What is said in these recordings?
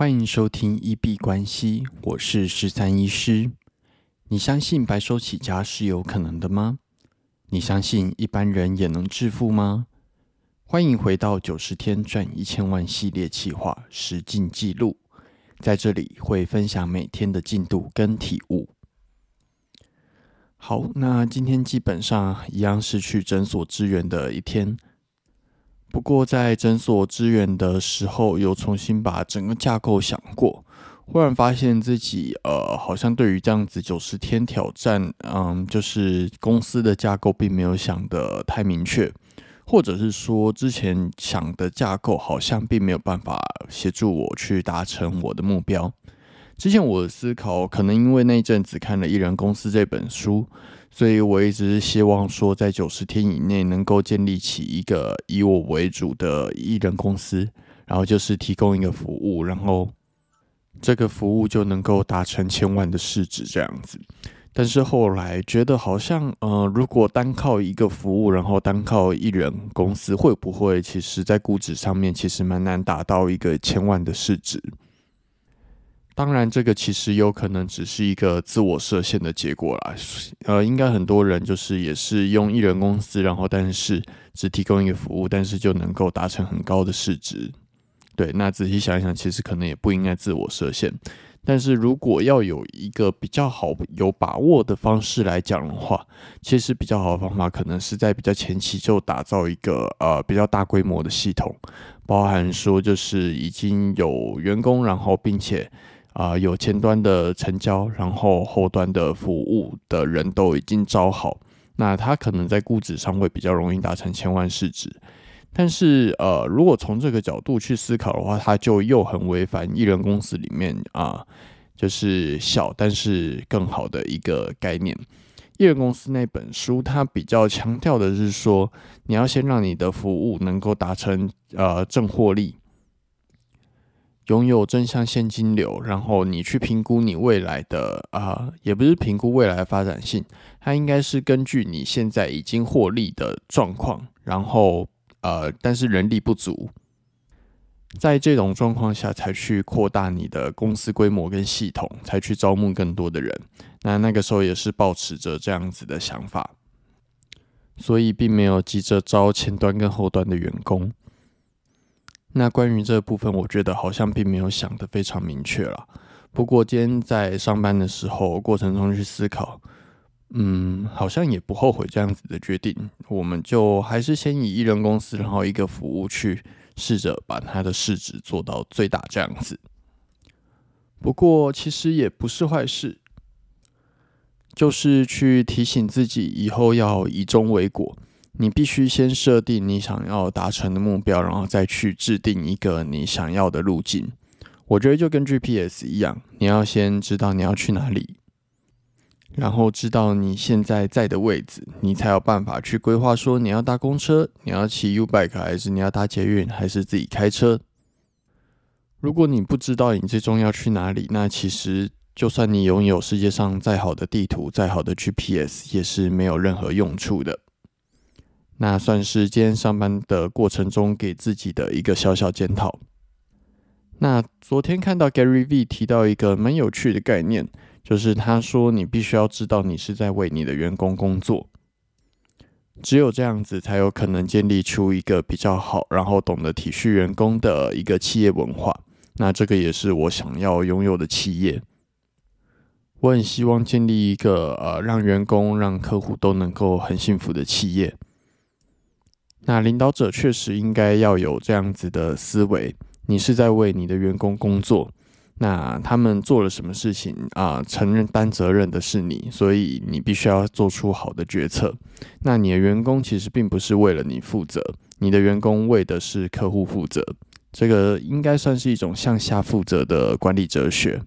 欢迎收听一币关系，我是十三医师。你相信白手起家是有可能的吗？你相信一般人也能致富吗？欢迎回到九十天赚一千万系列企划实进记录，在这里会分享每天的进度跟体悟。好，那今天基本上一样是去诊所支援的一天。不过在诊所支援的时候，又重新把整个架构想过，忽然发现自己呃，好像对于这样子九十天挑战，嗯，就是公司的架构并没有想的太明确，或者是说之前想的架构好像并没有办法协助我去达成我的目标。之前我思考，可能因为那阵子看了《艺人公司》这本书。所以我一直希望说，在九十天以内能够建立起一个以我为主的艺人公司，然后就是提供一个服务，然后这个服务就能够达成千万的市值这样子。但是后来觉得好像，呃，如果单靠一个服务，然后单靠艺人公司，会不会其实在估值上面其实蛮难达到一个千万的市值？当然，这个其实有可能只是一个自我设限的结果啦。呃，应该很多人就是也是用艺人公司，然后但是只提供一个服务，但是就能够达成很高的市值。对，那仔细想一想，其实可能也不应该自我设限。但是如果要有一个比较好有把握的方式来讲的话，其实比较好的方法可能是在比较前期就打造一个呃比较大规模的系统，包含说就是已经有员工，然后并且。啊，有前端的成交，然后后端的服务的人都已经招好，那他可能在估值上会比较容易达成千万市值。但是，呃，如果从这个角度去思考的话，他就又很违反艺人公司里面啊，就是小但是更好的一个概念。艺人公司那本书，它比较强调的是说，你要先让你的服务能够达成呃正获利。拥有正向现金流，然后你去评估你未来的啊，也不是评估未来的发展性，它应该是根据你现在已经获利的状况，然后呃，但是人力不足，在这种状况下才去扩大你的公司规模跟系统，才去招募更多的人。那那个时候也是保持着这样子的想法，所以并没有急着招前端跟后端的员工。那关于这部分，我觉得好像并没有想的非常明确了。不过今天在上班的时候过程中去思考，嗯，好像也不后悔这样子的决定。我们就还是先以艺人公司，然后一个服务去试着把它的市值做到最大这样子。不过其实也不是坏事，就是去提醒自己以后要以终为果。你必须先设定你想要达成的目标，然后再去制定一个你想要的路径。我觉得就跟 GPS 一样，你要先知道你要去哪里，然后知道你现在在的位置，你才有办法去规划说你要搭公车，你要骑 U bike，还是你要搭捷运，还是自己开车。如果你不知道你最终要去哪里，那其实就算你拥有世界上再好的地图、再好的 GPS，也是没有任何用处的。那算是今天上班的过程中给自己的一个小小检讨。那昨天看到 Gary V 提到一个蛮有趣的概念，就是他说你必须要知道你是在为你的员工工作，只有这样子才有可能建立出一个比较好，然后懂得体恤员工的一个企业文化。那这个也是我想要拥有的企业。我很希望建立一个呃，让员工、让客户都能够很幸福的企业。那领导者确实应该要有这样子的思维，你是在为你的员工工作，那他们做了什么事情啊？承认担责任的是你，所以你必须要做出好的决策。那你的员工其实并不是为了你负责，你的员工为的是客户负责，这个应该算是一种向下负责的管理哲学。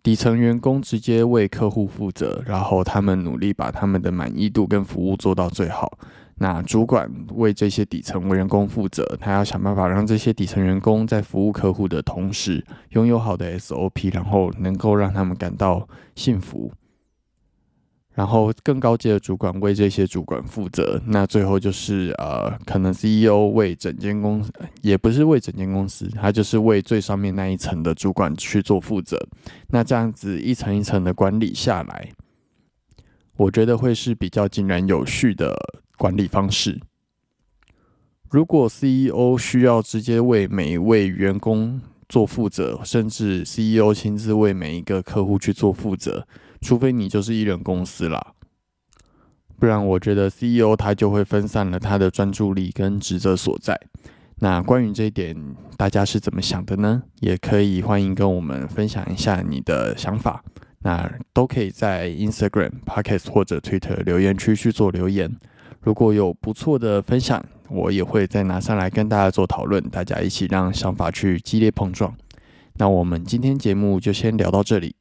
底层员工直接为客户负责，然后他们努力把他们的满意度跟服务做到最好。那主管为这些底层员工负责，他要想办法让这些底层员工在服务客户的同时，拥有好的 SOP，然后能够让他们感到幸福。然后更高阶的主管为这些主管负责，那最后就是呃，可能 CEO 为整间公司，也不是为整间公司，他就是为最上面那一层的主管去做负责。那这样子一层一层的管理下来，我觉得会是比较井然有序的管理方式。如果 CEO 需要直接为每一位员工做负责，甚至 CEO 亲自为每一个客户去做负责。除非你就是艺人公司啦，不然我觉得 CEO 他就会分散了他的专注力跟职责所在。那关于这一点，大家是怎么想的呢？也可以欢迎跟我们分享一下你的想法。那都可以在 Instagram、Podcast 或者 Twitter 留言区去做留言。如果有不错的分享，我也会再拿上来跟大家做讨论，大家一起让想法去激烈碰撞。那我们今天节目就先聊到这里。